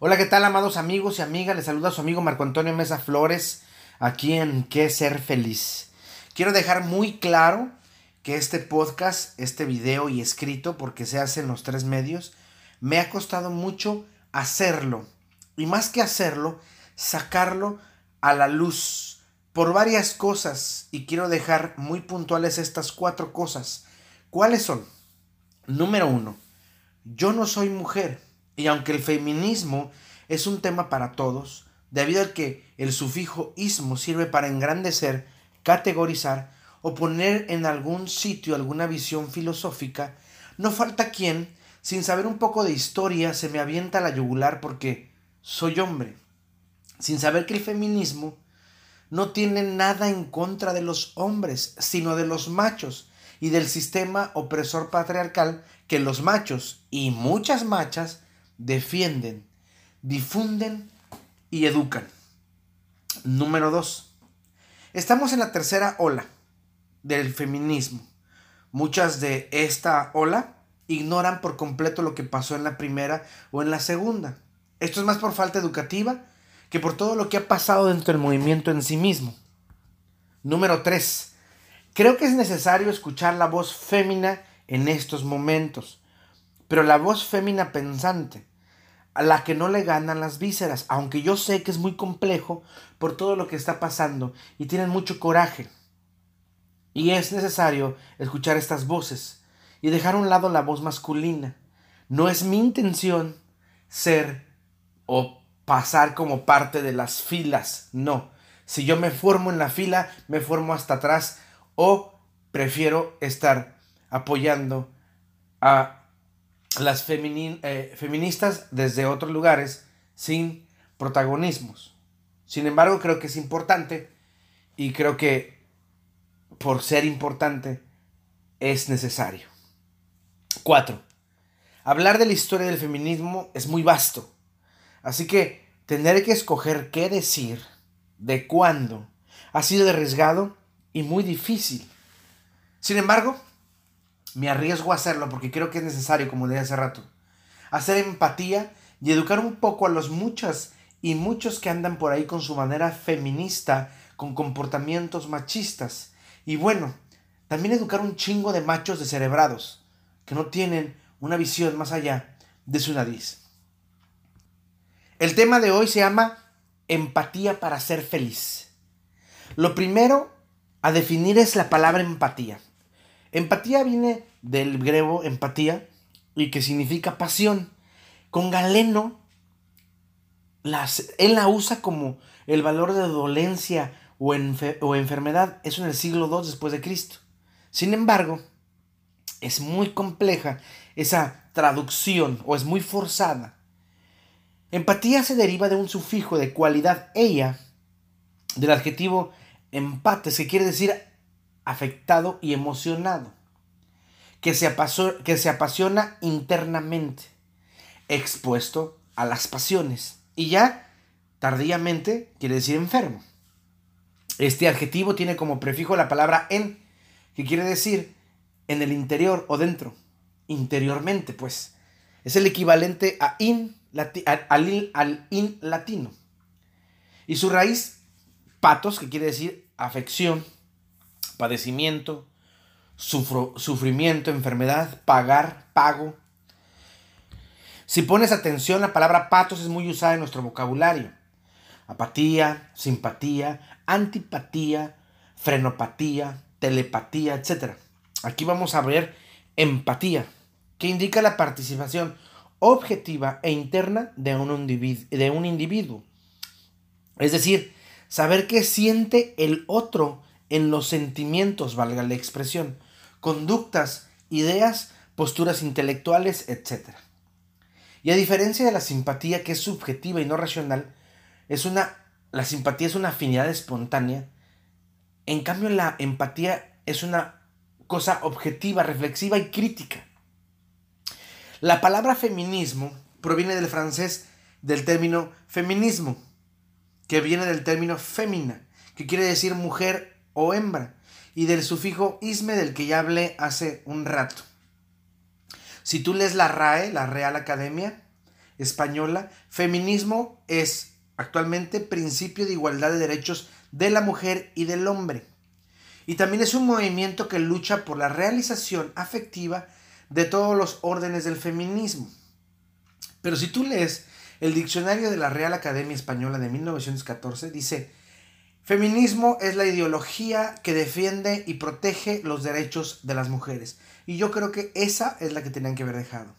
Hola, ¿qué tal, amados amigos y amigas? Les saluda su amigo Marco Antonio Mesa Flores, aquí en Qué Ser Feliz. Quiero dejar muy claro que este podcast, este video y escrito, porque se hace en los tres medios, me ha costado mucho hacerlo. Y más que hacerlo, sacarlo a la luz por varias cosas. Y quiero dejar muy puntuales estas cuatro cosas. ¿Cuáles son? Número uno, yo no soy mujer. Y aunque el feminismo es un tema para todos, debido a que el sufijo ismo sirve para engrandecer, categorizar o poner en algún sitio alguna visión filosófica, no falta quien, sin saber un poco de historia, se me avienta la yugular porque soy hombre, sin saber que el feminismo no tiene nada en contra de los hombres, sino de los machos y del sistema opresor patriarcal que los machos y muchas machas defienden, difunden y educan. Número 2. Estamos en la tercera ola del feminismo. Muchas de esta ola ignoran por completo lo que pasó en la primera o en la segunda. Esto es más por falta educativa que por todo lo que ha pasado dentro del movimiento en sí mismo. Número 3. Creo que es necesario escuchar la voz fémina en estos momentos, pero la voz fémina pensante, a la que no le ganan las vísceras, aunque yo sé que es muy complejo por todo lo que está pasando y tienen mucho coraje. Y es necesario escuchar estas voces y dejar a un lado la voz masculina. No es mi intención ser o pasar como parte de las filas, no. Si yo me formo en la fila, me formo hasta atrás o prefiero estar apoyando a las eh, feministas desde otros lugares sin protagonismos. Sin embargo, creo que es importante y creo que por ser importante es necesario. 4. Hablar de la historia del feminismo es muy vasto. Así que tener que escoger qué decir, de cuándo, ha sido arriesgado y muy difícil. Sin embargo, me arriesgo a hacerlo porque creo que es necesario, como dije hace rato. Hacer empatía y educar un poco a los muchas y muchos que andan por ahí con su manera feminista, con comportamientos machistas. Y bueno, también educar un chingo de machos descerebrados, que no tienen una visión más allá de su nariz. El tema de hoy se llama empatía para ser feliz. Lo primero a definir es la palabra empatía. Empatía viene del griego empatía y que significa pasión. Con Galeno, él la usa como el valor de dolencia o, o enfermedad. Eso en el siglo II después de Cristo. Sin embargo, es muy compleja esa traducción o es muy forzada. Empatía se deriva de un sufijo de cualidad ella, del adjetivo empates, que quiere decir afectado y emocionado, que se, que se apasiona internamente, expuesto a las pasiones, y ya tardíamente quiere decir enfermo. Este adjetivo tiene como prefijo la palabra en, que quiere decir en el interior o dentro, interiormente, pues. Es el equivalente a in, al, al in latino. Y su raíz, patos, que quiere decir afección, padecimiento, sufrimiento, enfermedad, pagar, pago. Si pones atención, la palabra patos es muy usada en nuestro vocabulario. Apatía, simpatía, antipatía, frenopatía, telepatía, etc. Aquí vamos a ver empatía, que indica la participación objetiva e interna de un, de un individuo. Es decir, saber qué siente el otro en los sentimientos, valga la expresión, conductas, ideas, posturas intelectuales, etc. Y a diferencia de la simpatía que es subjetiva y no racional, es una la simpatía es una afinidad espontánea. En cambio la empatía es una cosa objetiva, reflexiva y crítica. La palabra feminismo proviene del francés del término feminismo, que viene del término fémina, que quiere decir mujer o hembra, y del sufijo isme del que ya hablé hace un rato. Si tú lees la RAE, la Real Academia, española, feminismo es actualmente principio de igualdad de derechos de la mujer y del hombre. Y también es un movimiento que lucha por la realización afectiva de todos los órdenes del feminismo. Pero si tú lees el diccionario de la Real Academia Española de 1914, dice, feminismo es la ideología que defiende y protege los derechos de las mujeres. Y yo creo que esa es la que tenían que haber dejado.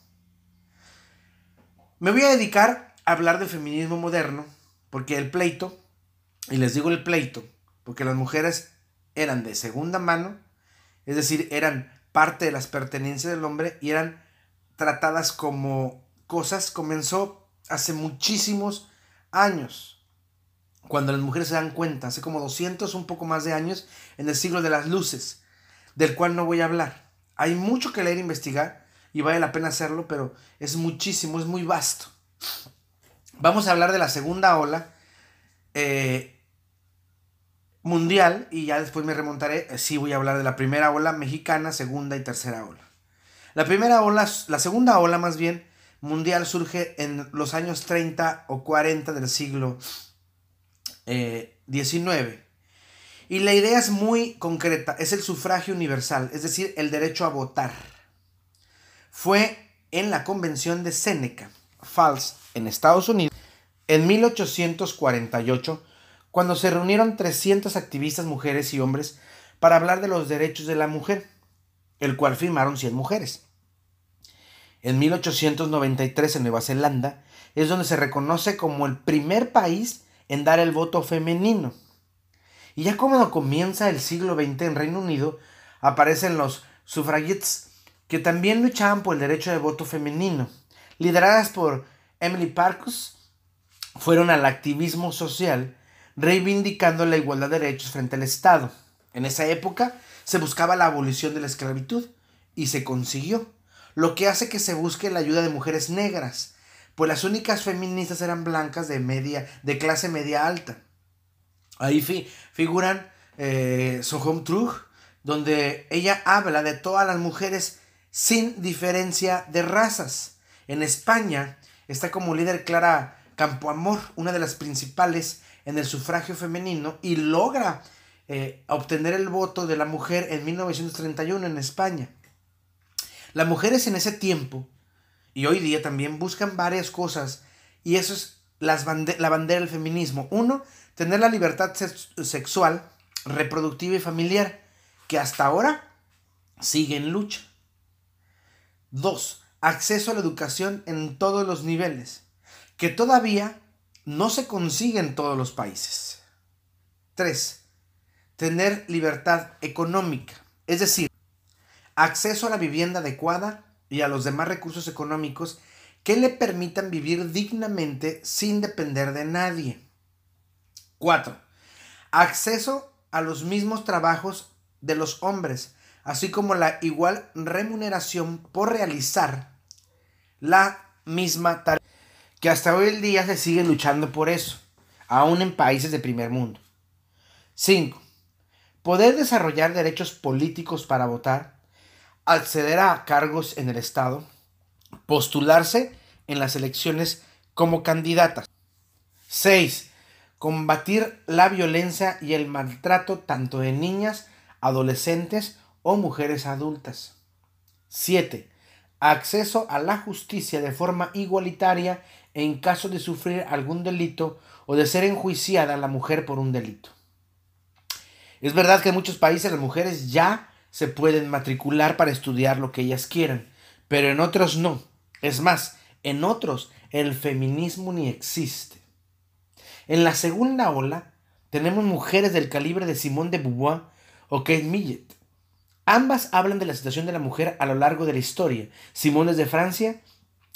Me voy a dedicar a hablar del feminismo moderno, porque el pleito, y les digo el pleito, porque las mujeres eran de segunda mano, es decir, eran parte de las pertenencias del hombre y eran tratadas como cosas, comenzó hace muchísimos años. Cuando las mujeres se dan cuenta, hace como 200, un poco más de años, en el siglo de las luces, del cual no voy a hablar. Hay mucho que leer e investigar y vale la pena hacerlo, pero es muchísimo, es muy vasto. Vamos a hablar de la segunda ola eh, mundial y ya después me remontaré, eh, sí voy a hablar de la primera ola mexicana, segunda y tercera ola. La primera ola, la segunda ola más bien, mundial surge en los años 30 o 40 del siglo XIX. Eh, y la idea es muy concreta, es el sufragio universal, es decir, el derecho a votar. Fue en la convención de Séneca, Falls, en Estados Unidos, en 1848, cuando se reunieron 300 activistas mujeres y hombres para hablar de los derechos de la mujer, el cual firmaron 100 mujeres. En 1893 en Nueva Zelanda es donde se reconoce como el primer país en dar el voto femenino. Y ya cuando comienza el siglo XX en Reino Unido, aparecen los suffragettes, que también luchaban por el derecho de voto femenino. Lideradas por Emily Parkus, fueron al activismo social, reivindicando la igualdad de derechos frente al Estado. En esa época se buscaba la abolición de la esclavitud y se consiguió lo que hace que se busque la ayuda de mujeres negras, pues las únicas feministas eran blancas de media, de clase media alta. Ahí figuran eh, Sohom Trug, donde ella habla de todas las mujeres sin diferencia de razas. En España está como líder Clara Campoamor, una de las principales en el sufragio femenino, y logra eh, obtener el voto de la mujer en 1931 en España. Las mujeres en ese tiempo y hoy día también buscan varias cosas y eso es la bandera del feminismo. Uno, tener la libertad sexual, reproductiva y familiar, que hasta ahora sigue en lucha. Dos, acceso a la educación en todos los niveles, que todavía no se consigue en todos los países. Tres, tener libertad económica, es decir, acceso a la vivienda adecuada y a los demás recursos económicos que le permitan vivir dignamente sin depender de nadie. 4. Acceso a los mismos trabajos de los hombres, así como la igual remuneración por realizar la misma tarea. Que hasta hoy en día se sigue luchando por eso, aún en países de primer mundo. 5. Poder desarrollar derechos políticos para votar acceder a cargos en el Estado, postularse en las elecciones como candidatas. 6. Combatir la violencia y el maltrato tanto de niñas, adolescentes o mujeres adultas. 7. Acceso a la justicia de forma igualitaria en caso de sufrir algún delito o de ser enjuiciada la mujer por un delito. Es verdad que en muchos países las mujeres ya se pueden matricular para estudiar lo que ellas quieran, pero en otros no. Es más, en otros el feminismo ni existe. En la segunda ola tenemos mujeres del calibre de Simone de Beauvoir o Kate Millet. Ambas hablan de la situación de la mujer a lo largo de la historia. Simone desde Francia,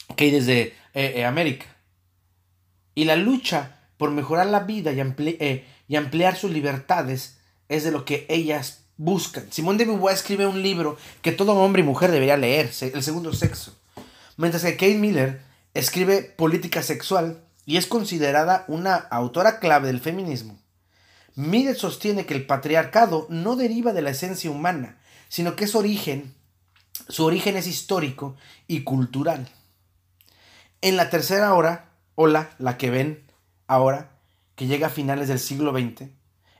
Kate desde eh, eh, América. Y la lucha por mejorar la vida y, eh, y ampliar sus libertades es de lo que ellas buscan. Simón de Beauvoir escribe un libro que todo hombre y mujer debería leer, El segundo sexo. Mientras que Kate Miller escribe política sexual y es considerada una autora clave del feminismo. Miller sostiene que el patriarcado no deriva de la esencia humana, sino que es origen, su origen es histórico y cultural. En la tercera hora, ola, la que ven ahora, que llega a finales del siglo XX,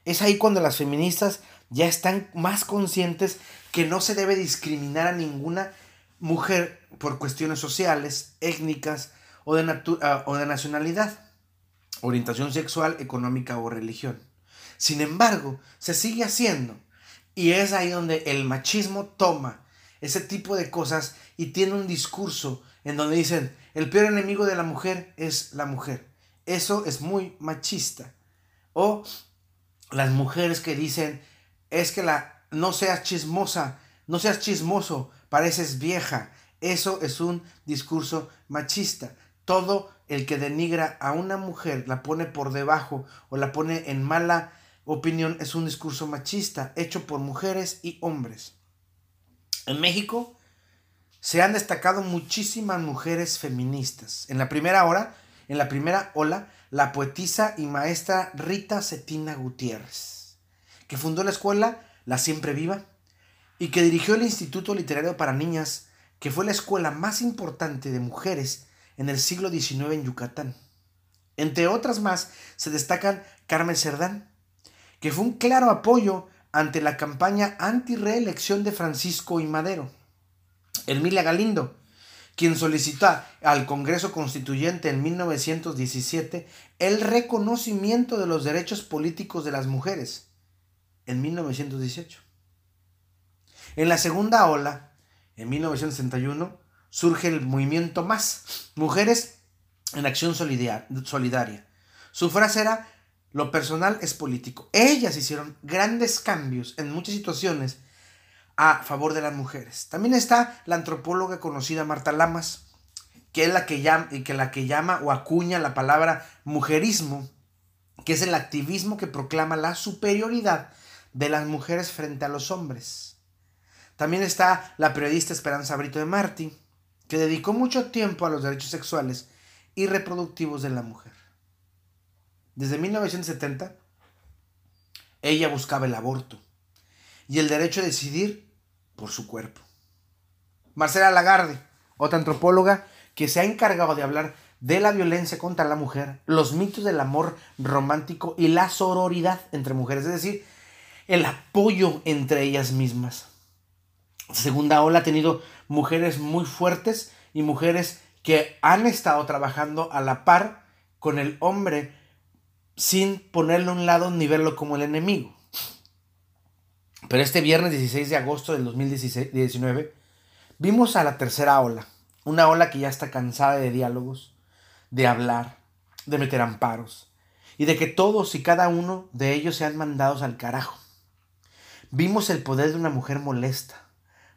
es ahí cuando las feministas ya están más conscientes que no se debe discriminar a ninguna mujer por cuestiones sociales, étnicas o de, ah, o de nacionalidad, orientación sexual, económica o religión. Sin embargo, se sigue haciendo y es ahí donde el machismo toma ese tipo de cosas y tiene un discurso en donde dicen, el peor enemigo de la mujer es la mujer. Eso es muy machista. O las mujeres que dicen, es que la no seas chismosa, no seas chismoso, pareces vieja. Eso es un discurso machista. Todo el que denigra a una mujer, la pone por debajo o la pone en mala opinión, es un discurso machista hecho por mujeres y hombres. En México se han destacado muchísimas mujeres feministas. En la primera hora, en la primera ola, la poetisa y maestra Rita Cetina Gutiérrez, que fundó la escuela La Siempre Viva y que dirigió el Instituto Literario para Niñas, que fue la escuela más importante de mujeres en el siglo XIX en Yucatán. Entre otras más se destacan Carmen Cerdán, que fue un claro apoyo ante la campaña anti-reelección de Francisco y Madero. Emilia Galindo, quien solicitó al Congreso Constituyente en 1917 el reconocimiento de los derechos políticos de las mujeres en 1918. En la segunda ola, en 1961, surge el movimiento Más, Mujeres en Acción Solidaria. Su frase era, lo personal es político. Ellas hicieron grandes cambios en muchas situaciones a favor de las mujeres. También está la antropóloga conocida Marta Lamas, que es la que llama, que la que llama o acuña la palabra mujerismo, que es el activismo que proclama la superioridad de las mujeres frente a los hombres. También está la periodista Esperanza Brito de Martí, que dedicó mucho tiempo a los derechos sexuales y reproductivos de la mujer. Desde 1970, ella buscaba el aborto y el derecho a decidir por su cuerpo. Marcela Lagarde, otra antropóloga que se ha encargado de hablar de la violencia contra la mujer, los mitos del amor romántico y la sororidad entre mujeres, es decir, el apoyo entre ellas mismas. segunda ola ha tenido mujeres muy fuertes y mujeres que han estado trabajando a la par con el hombre sin ponerlo a un lado ni verlo como el enemigo. Pero este viernes 16 de agosto del 2019 vimos a la tercera ola, una ola que ya está cansada de diálogos, de hablar, de meter amparos y de que todos y cada uno de ellos sean mandados al carajo. Vimos el poder de una mujer molesta,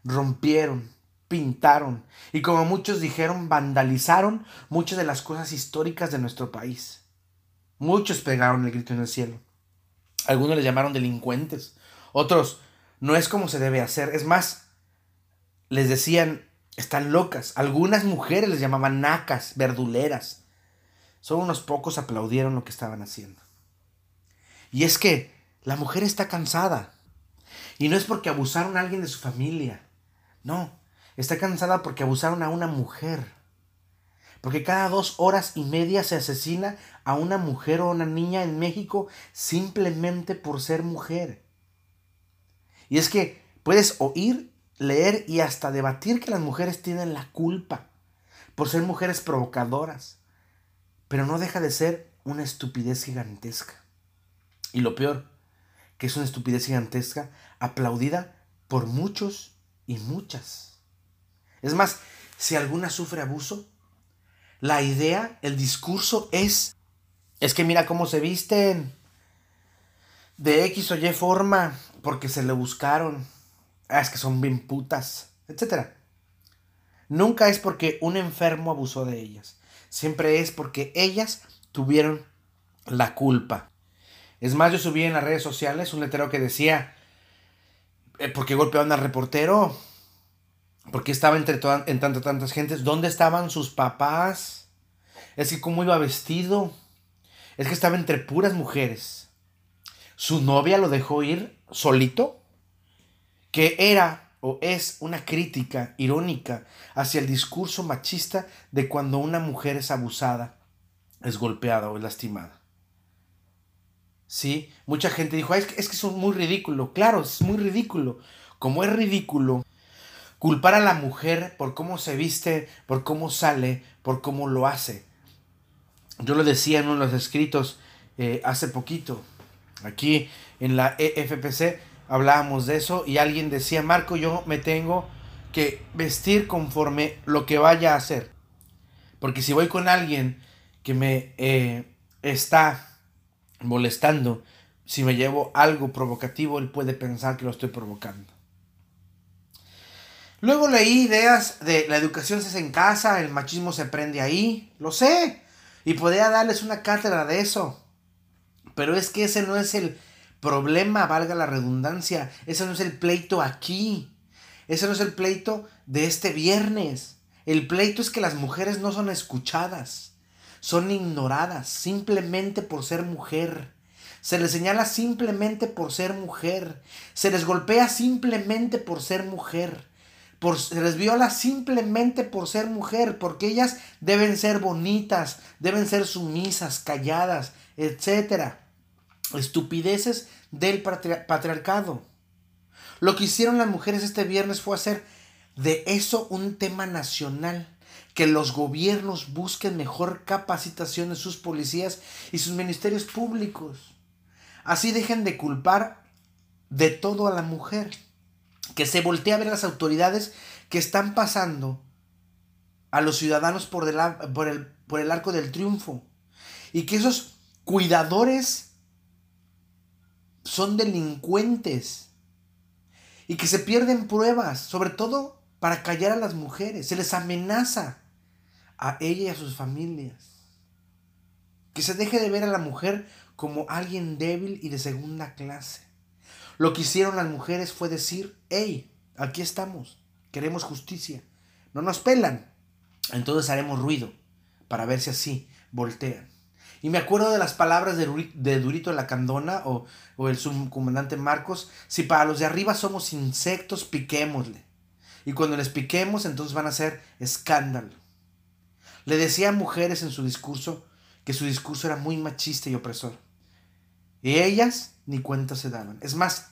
rompieron, pintaron y como muchos dijeron, vandalizaron muchas de las cosas históricas de nuestro país. Muchos pegaron el grito en el cielo. Algunos les llamaron delincuentes, otros, no es como se debe hacer. Es más, les decían, están locas. Algunas mujeres les llamaban nacas, verduleras. Solo unos pocos aplaudieron lo que estaban haciendo. Y es que la mujer está cansada. Y no es porque abusaron a alguien de su familia. No, está cansada porque abusaron a una mujer. Porque cada dos horas y media se asesina a una mujer o una niña en México simplemente por ser mujer. Y es que puedes oír, leer y hasta debatir que las mujeres tienen la culpa por ser mujeres provocadoras. Pero no deja de ser una estupidez gigantesca. Y lo peor, que es una estupidez gigantesca aplaudida por muchos y muchas. Es más, si alguna sufre abuso, la idea, el discurso es, es que mira cómo se visten, de X o Y forma, porque se le buscaron. Ah, es que son bien putas, etc. Nunca es porque un enfermo abusó de ellas. Siempre es porque ellas tuvieron la culpa. Es más, yo subí en las redes sociales un letrero que decía, eh, ¿por qué golpearon al reportero? ¿Por qué estaba entre, en tantas, tantas gentes? ¿Dónde estaban sus papás? Es que cómo iba vestido. Es que estaba entre puras mujeres. Su novia lo dejó ir solito, que era o es una crítica irónica hacia el discurso machista de cuando una mujer es abusada, es golpeada o es lastimada. Sí, mucha gente dijo, es que, es que es muy ridículo. Claro, es muy ridículo. Como es ridículo culpar a la mujer por cómo se viste, por cómo sale, por cómo lo hace. Yo lo decía en uno de los escritos eh, hace poquito. Aquí en la EFPC hablábamos de eso y alguien decía, Marco, yo me tengo que vestir conforme lo que vaya a hacer. Porque si voy con alguien que me eh, está molestando, si me llevo algo provocativo, él puede pensar que lo estoy provocando. Luego leí ideas de la educación se hace en casa, el machismo se aprende ahí, lo sé, y podría darles una cátedra de eso. Pero es que ese no es el problema, valga la redundancia, ese no es el pleito aquí, ese no es el pleito de este viernes. El pleito es que las mujeres no son escuchadas son ignoradas simplemente por ser mujer. Se les señala simplemente por ser mujer. Se les golpea simplemente por ser mujer. Por, se les viola simplemente por ser mujer, porque ellas deben ser bonitas, deben ser sumisas, calladas, etc. Estupideces del patriarcado. Lo que hicieron las mujeres este viernes fue hacer de eso un tema nacional que los gobiernos busquen mejor capacitación de sus policías y sus ministerios públicos. Así dejen de culpar de todo a la mujer. Que se voltee a ver las autoridades que están pasando a los ciudadanos por, por el arco del triunfo. Y que esos cuidadores son delincuentes. Y que se pierden pruebas, sobre todo para callar a las mujeres. Se les amenaza a ella y a sus familias. Que se deje de ver a la mujer como alguien débil y de segunda clase. Lo que hicieron las mujeres fue decir, hey, aquí estamos, queremos justicia. No nos pelan. Entonces haremos ruido para ver si así voltean. Y me acuerdo de las palabras de, Durito de la Candona o, o el subcomandante Marcos, si para los de arriba somos insectos, piquémosle. Y cuando les piquemos, entonces van a ser escándalo. Le decía a mujeres en su discurso que su discurso era muy machista y opresor. Y ellas ni cuenta se daban. Es más,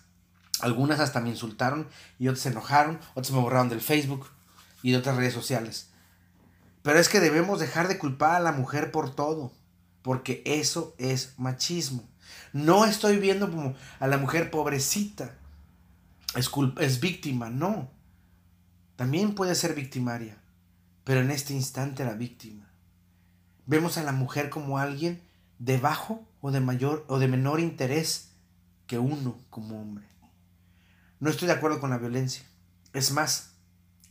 algunas hasta me insultaron y otras se enojaron, otras me borraron del Facebook y de otras redes sociales. Pero es que debemos dejar de culpar a la mujer por todo, porque eso es machismo. No estoy viendo como a la mujer pobrecita, es, es víctima, no. También puede ser victimaria pero en este instante la víctima. Vemos a la mujer como alguien de bajo o de mayor o de menor interés que uno como hombre. No estoy de acuerdo con la violencia. Es más,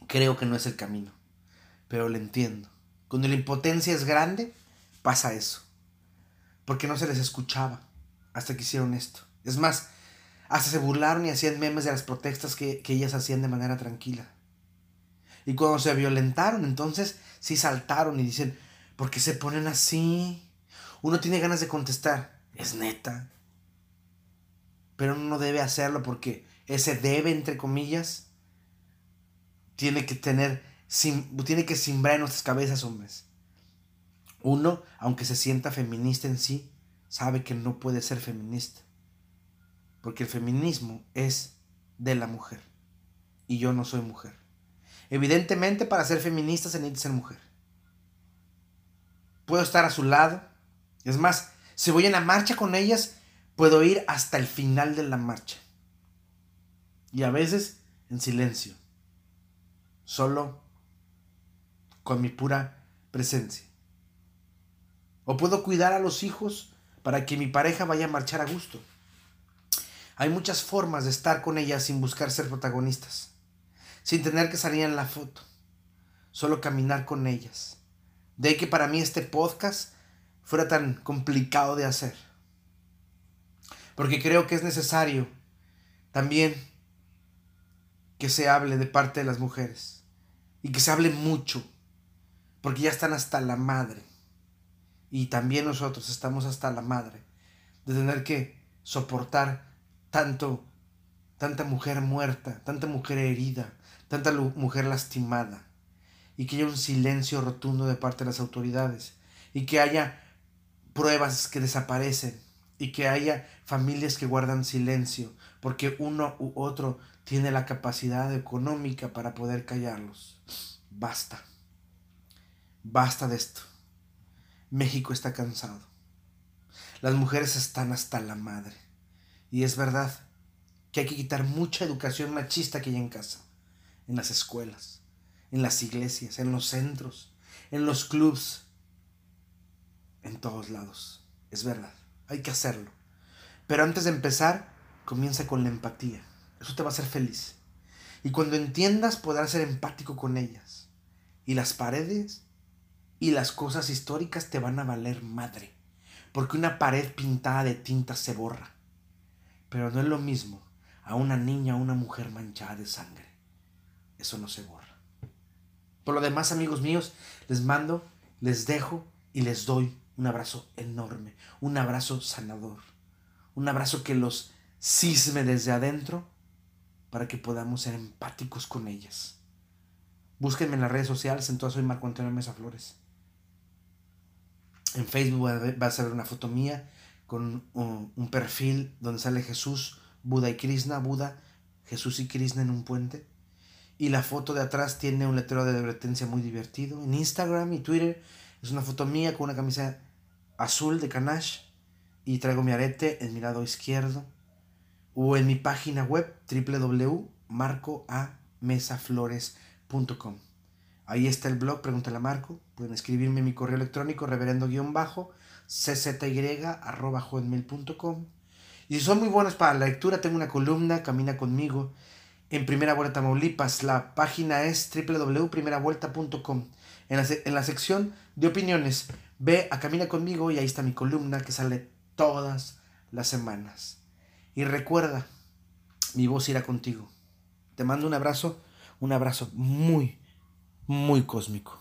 creo que no es el camino. Pero lo entiendo. Cuando la impotencia es grande, pasa eso. Porque no se les escuchaba hasta que hicieron esto. Es más, hasta se burlaron y hacían memes de las protestas que, que ellas hacían de manera tranquila. Y cuando se violentaron, entonces sí saltaron y dicen, ¿por qué se ponen así? Uno tiene ganas de contestar, es neta. Pero uno no debe hacerlo porque ese debe, entre comillas, tiene que tener, tiene que simbrar en nuestras cabezas, hombres. Uno, aunque se sienta feminista en sí, sabe que no puede ser feminista. Porque el feminismo es de la mujer. Y yo no soy mujer. Evidentemente, para ser feminista se necesita ser mujer. Puedo estar a su lado. Es más, si voy en la marcha con ellas, puedo ir hasta el final de la marcha. Y a veces en silencio. Solo con mi pura presencia. O puedo cuidar a los hijos para que mi pareja vaya a marchar a gusto. Hay muchas formas de estar con ellas sin buscar ser protagonistas sin tener que salir en la foto, solo caminar con ellas. De ahí que para mí este podcast fuera tan complicado de hacer. Porque creo que es necesario también que se hable de parte de las mujeres. Y que se hable mucho. Porque ya están hasta la madre. Y también nosotros estamos hasta la madre de tener que soportar tanto tanta mujer muerta, tanta mujer herida, tanta mujer lastimada, y que haya un silencio rotundo de parte de las autoridades, y que haya pruebas que desaparecen, y que haya familias que guardan silencio, porque uno u otro tiene la capacidad económica para poder callarlos. Basta. Basta de esto. México está cansado. Las mujeres están hasta la madre. Y es verdad que hay que quitar mucha educación machista que hay en casa, en las escuelas, en las iglesias, en los centros, en los clubs, en todos lados. Es verdad, hay que hacerlo. Pero antes de empezar, comienza con la empatía. Eso te va a hacer feliz. Y cuando entiendas podrás ser empático con ellas. Y las paredes y las cosas históricas te van a valer madre. Porque una pared pintada de tinta se borra. Pero no es lo mismo a una niña o una mujer manchada de sangre. Eso no se borra. Por lo demás, amigos míos, les mando, les dejo y les doy un abrazo enorme, un abrazo sanador, un abrazo que los cisme desde adentro para que podamos ser empáticos con ellas. Búsquenme en las redes sociales, entonces soy Marco Antonio Mesa Flores. En Facebook vas a ver una foto mía con un perfil donde sale Jesús, Buda y Krishna, Buda, Jesús y Krishna en un puente. Y la foto de atrás tiene un letrero de advertencia muy divertido. En Instagram y Twitter es una foto mía con una camisa azul de Kanash y traigo mi arete en mi lado izquierdo o en mi página web www.marcoamesaflores.com. Ahí está el blog, pregúntale a Marco. Pueden escribirme mi correo electrónico reverendo-czy.com. Y si son muy buenos para la lectura, tengo una columna, Camina conmigo, en Primera Vuelta Tamaulipas. La página es www.primeravuelta.com. En la, en la sección de opiniones, ve a Camina conmigo y ahí está mi columna que sale todas las semanas. Y recuerda, mi voz irá contigo. Te mando un abrazo, un abrazo muy, muy cósmico.